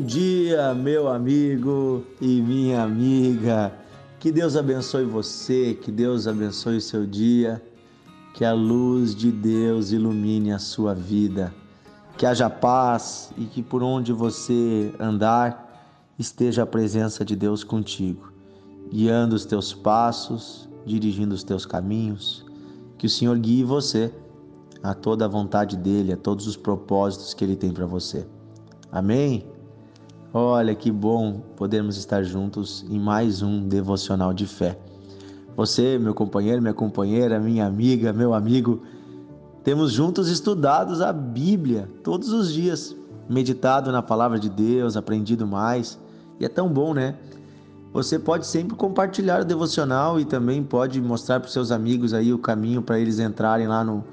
Bom dia, meu amigo e minha amiga. Que Deus abençoe você, que Deus abençoe o seu dia, que a luz de Deus ilumine a sua vida, que haja paz e que por onde você andar esteja a presença de Deus contigo, guiando os teus passos, dirigindo os teus caminhos. Que o Senhor guie você a toda a vontade dele, a todos os propósitos que ele tem para você. Amém? Olha que bom podermos estar juntos em mais um devocional de fé. Você, meu companheiro, minha companheira, minha amiga, meu amigo, temos juntos estudados a Bíblia todos os dias, meditado na palavra de Deus, aprendido mais. E é tão bom, né? Você pode sempre compartilhar o devocional e também pode mostrar para os seus amigos aí o caminho para eles entrarem lá no,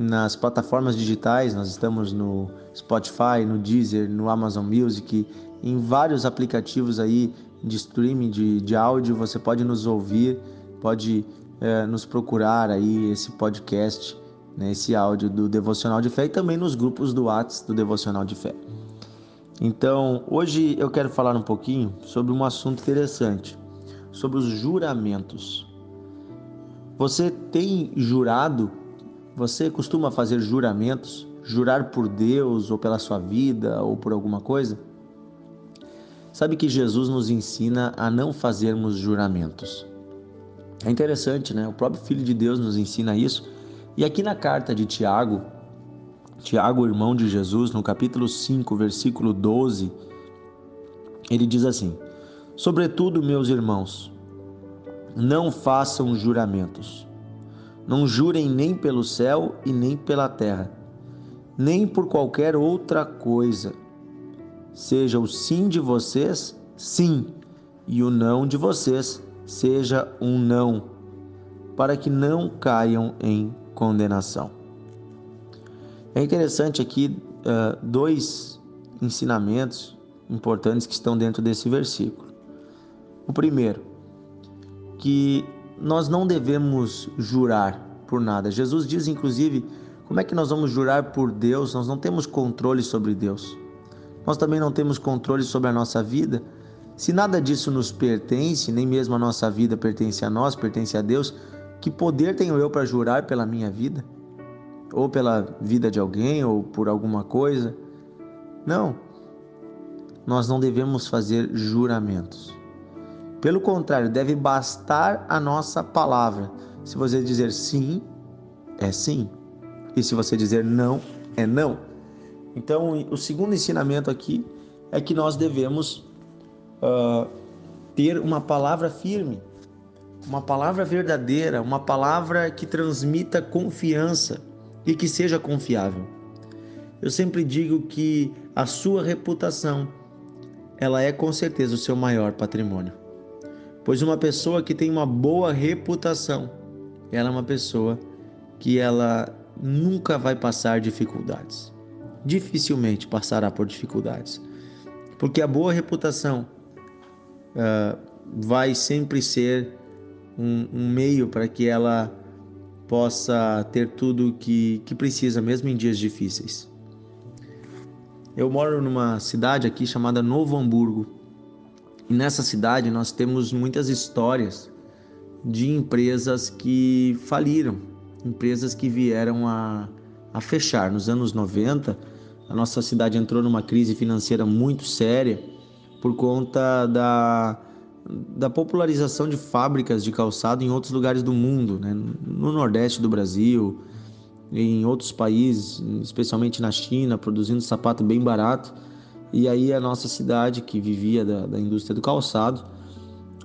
nas plataformas digitais. Nós estamos no Spotify, no Deezer, no Amazon Music, em vários aplicativos aí de streaming de, de áudio. Você pode nos ouvir, pode é, nos procurar aí esse podcast, né, esse áudio do Devocional de Fé e também nos grupos do WhatsApp do Devocional de Fé. Então, hoje eu quero falar um pouquinho sobre um assunto interessante, sobre os juramentos. Você tem jurado você costuma fazer juramentos? Jurar por Deus ou pela sua vida ou por alguma coisa? Sabe que Jesus nos ensina a não fazermos juramentos. É interessante, né? O próprio Filho de Deus nos ensina isso. E aqui na carta de Tiago, Tiago, irmão de Jesus, no capítulo 5, versículo 12, ele diz assim: Sobretudo, meus irmãos, não façam juramentos não jurem nem pelo céu e nem pela terra, nem por qualquer outra coisa. Seja o sim de vocês, sim, e o não de vocês seja um não, para que não caiam em condenação. É interessante aqui uh, dois ensinamentos importantes que estão dentro desse versículo. O primeiro, que nós não devemos jurar por nada. Jesus diz, inclusive, como é que nós vamos jurar por Deus? Nós não temos controle sobre Deus. Nós também não temos controle sobre a nossa vida. Se nada disso nos pertence, nem mesmo a nossa vida pertence a nós, pertence a Deus, que poder tenho eu para jurar pela minha vida? Ou pela vida de alguém, ou por alguma coisa? Não. Nós não devemos fazer juramentos. Pelo contrário, deve bastar a nossa palavra. Se você dizer sim, é sim. E se você dizer não, é não. Então, o segundo ensinamento aqui é que nós devemos uh, ter uma palavra firme, uma palavra verdadeira, uma palavra que transmita confiança e que seja confiável. Eu sempre digo que a sua reputação, ela é com certeza o seu maior patrimônio. Pois uma pessoa que tem uma boa reputação, ela é uma pessoa que ela nunca vai passar dificuldades. Dificilmente passará por dificuldades. Porque a boa reputação uh, vai sempre ser um, um meio para que ela possa ter tudo que, que precisa, mesmo em dias difíceis. Eu moro numa cidade aqui chamada Novo Hamburgo, e nessa cidade nós temos muitas histórias de empresas que faliram, empresas que vieram a, a fechar. Nos anos 90, a nossa cidade entrou numa crise financeira muito séria por conta da, da popularização de fábricas de calçado em outros lugares do mundo, né? no Nordeste do Brasil, em outros países, especialmente na China, produzindo sapato bem barato e aí a nossa cidade, que vivia da, da indústria do calçado,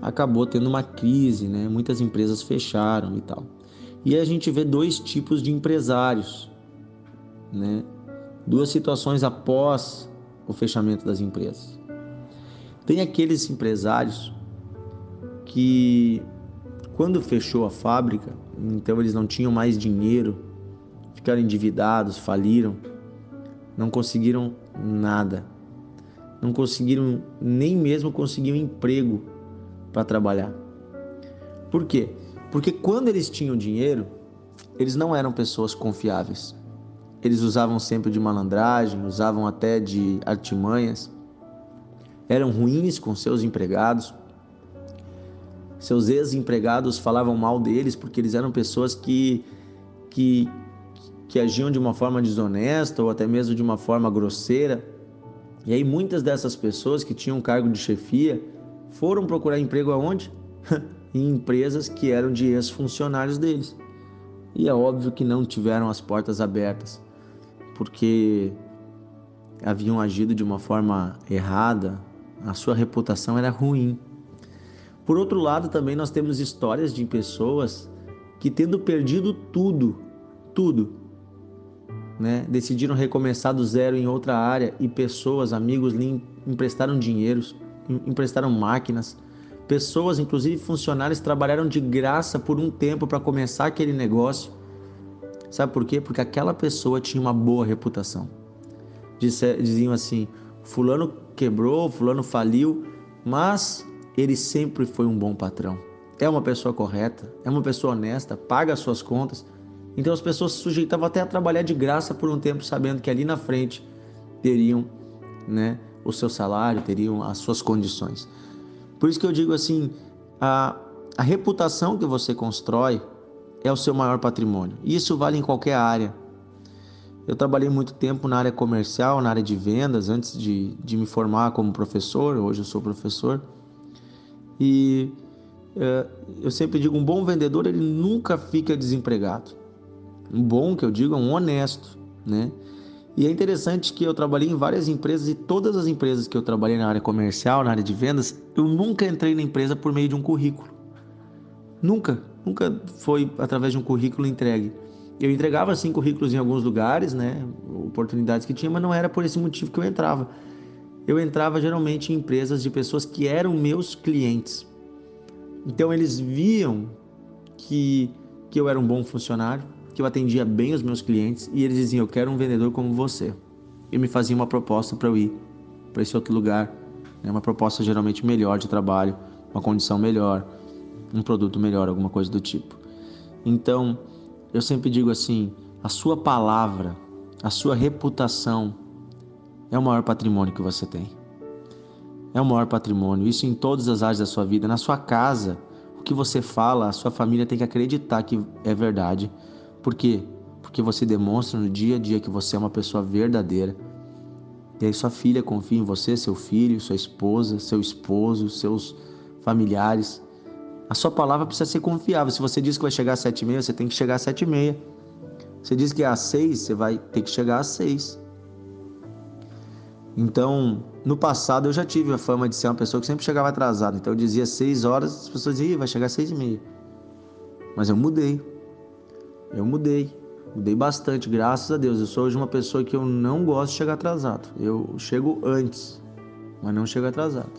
acabou tendo uma crise, né? Muitas empresas fecharam e tal. E a gente vê dois tipos de empresários, né? Duas situações após o fechamento das empresas. Tem aqueles empresários que quando fechou a fábrica, então eles não tinham mais dinheiro, ficaram endividados, faliram, não conseguiram nada não conseguiram nem mesmo conseguir um emprego para trabalhar. Por quê? Porque quando eles tinham dinheiro, eles não eram pessoas confiáveis. Eles usavam sempre de malandragem, usavam até de artimanhas. eram ruins com seus empregados. Seus ex-empregados falavam mal deles porque eles eram pessoas que, que, que agiam de uma forma desonesta ou até mesmo de uma forma grosseira. E aí muitas dessas pessoas que tinham cargo de chefia foram procurar emprego aonde? em empresas que eram de ex-funcionários deles. E é óbvio que não tiveram as portas abertas, porque haviam agido de uma forma errada, a sua reputação era ruim. Por outro lado, também nós temos histórias de pessoas que, tendo perdido tudo, tudo, né, decidiram recomeçar do zero em outra área e pessoas, amigos, lhe emprestaram dinheiros, emprestaram máquinas. Pessoas, inclusive funcionários, trabalharam de graça por um tempo para começar aquele negócio. Sabe por quê? Porque aquela pessoa tinha uma boa reputação. Diziam assim: Fulano quebrou, Fulano faliu, mas ele sempre foi um bom patrão. É uma pessoa correta, é uma pessoa honesta, paga as suas contas. Então as pessoas se sujeitavam até a trabalhar de graça por um tempo, sabendo que ali na frente teriam né, o seu salário, teriam as suas condições. Por isso que eu digo assim: a, a reputação que você constrói é o seu maior patrimônio. Isso vale em qualquer área. Eu trabalhei muito tempo na área comercial, na área de vendas, antes de, de me formar como professor. Hoje eu sou professor. E é, eu sempre digo: um bom vendedor ele nunca fica desempregado. Um bom, que eu digo, é um honesto, né? E é interessante que eu trabalhei em várias empresas e todas as empresas que eu trabalhei na área comercial, na área de vendas, eu nunca entrei na empresa por meio de um currículo. Nunca, nunca foi através de um currículo entregue. Eu entregava sim currículos em alguns lugares, né, oportunidades que tinha, mas não era por esse motivo que eu entrava. Eu entrava geralmente em empresas de pessoas que eram meus clientes. Então eles viam que que eu era um bom funcionário, que eu atendia bem os meus clientes e eles diziam: Eu quero um vendedor como você. E me faziam uma proposta para eu ir para esse outro lugar, né? uma proposta geralmente melhor de trabalho, uma condição melhor, um produto melhor, alguma coisa do tipo. Então, eu sempre digo assim: a sua palavra, a sua reputação é o maior patrimônio que você tem. É o maior patrimônio, isso em todas as áreas da sua vida, na sua casa. O que você fala, a sua família tem que acreditar que é verdade por quê? Porque você demonstra no dia a dia que você é uma pessoa verdadeira. E aí sua filha confia em você, seu filho, sua esposa, seu esposo, seus familiares. A sua palavra precisa ser confiável. Se você diz que vai chegar às sete e meia, você tem que chegar às sete e meia. Você diz que é às seis, você vai ter que chegar às seis. Então, no passado eu já tive a fama de ser uma pessoa que sempre chegava atrasada. Então eu dizia seis horas, as pessoas diziam, vai chegar às seis e meia. Mas eu mudei. Eu mudei, mudei bastante, graças a Deus. Eu sou hoje uma pessoa que eu não gosto de chegar atrasado. Eu chego antes, mas não chego atrasado.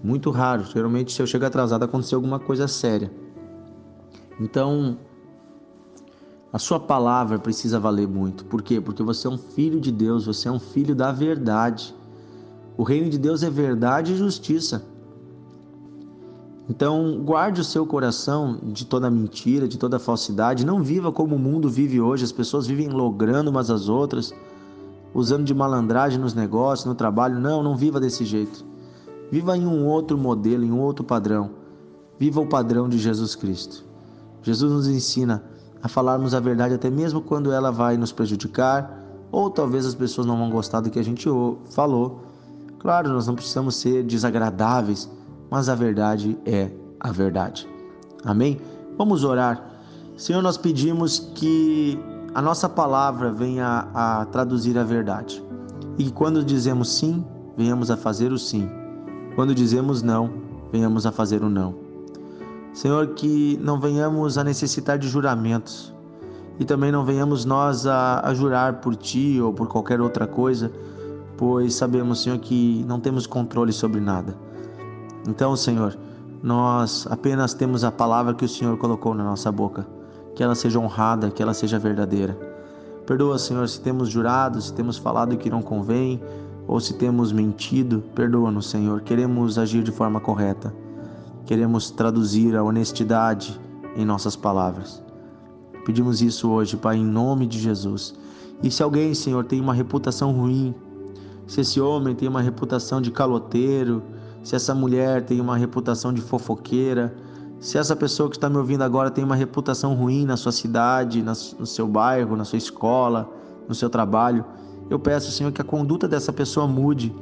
Muito raro. Geralmente, se eu chegar atrasado, aconteceu alguma coisa séria. Então, a sua palavra precisa valer muito. Por quê? Porque você é um filho de Deus, você é um filho da verdade. O reino de Deus é verdade e justiça. Então, guarde o seu coração de toda mentira, de toda falsidade. Não viva como o mundo vive hoje. As pessoas vivem logrando umas às outras, usando de malandragem nos negócios, no trabalho. Não, não viva desse jeito. Viva em um outro modelo, em um outro padrão. Viva o padrão de Jesus Cristo. Jesus nos ensina a falarmos a verdade até mesmo quando ela vai nos prejudicar, ou talvez as pessoas não vão gostar do que a gente falou. Claro, nós não precisamos ser desagradáveis mas a verdade é a verdade. Amém? Vamos orar. Senhor, nós pedimos que a nossa palavra venha a traduzir a verdade. E quando dizemos sim, venhamos a fazer o sim. Quando dizemos não, venhamos a fazer o não. Senhor, que não venhamos a necessitar de juramentos e também não venhamos nós a, a jurar por Ti ou por qualquer outra coisa, pois sabemos, Senhor, que não temos controle sobre nada. Então, Senhor, nós apenas temos a palavra que o Senhor colocou na nossa boca, que ela seja honrada, que ela seja verdadeira. Perdoa, Senhor, se temos jurado, se temos falado que não convém, ou se temos mentido, perdoa-nos, Senhor. Queremos agir de forma correta. Queremos traduzir a honestidade em nossas palavras. Pedimos isso hoje, Pai, em nome de Jesus. E se alguém, Senhor, tem uma reputação ruim, se esse homem tem uma reputação de caloteiro, se essa mulher tem uma reputação de fofoqueira, se essa pessoa que está me ouvindo agora tem uma reputação ruim na sua cidade, no seu bairro, na sua escola, no seu trabalho, eu peço, Senhor, que a conduta dessa pessoa mude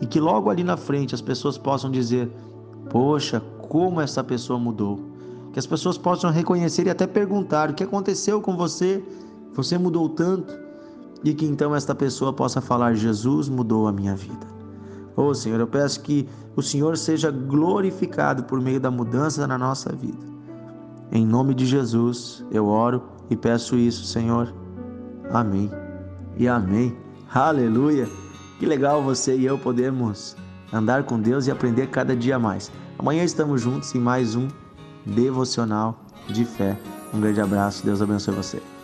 e que logo ali na frente as pessoas possam dizer: Poxa, como essa pessoa mudou. Que as pessoas possam reconhecer e até perguntar: O que aconteceu com você? Você mudou tanto. E que então esta pessoa possa falar: Jesus mudou a minha vida. Oh Senhor, eu peço que o Senhor seja glorificado por meio da mudança na nossa vida. Em nome de Jesus, eu oro e peço isso, Senhor. Amém e amém. Aleluia! Que legal você e eu podemos andar com Deus e aprender cada dia mais. Amanhã estamos juntos em mais um devocional de fé. Um grande abraço, Deus abençoe você.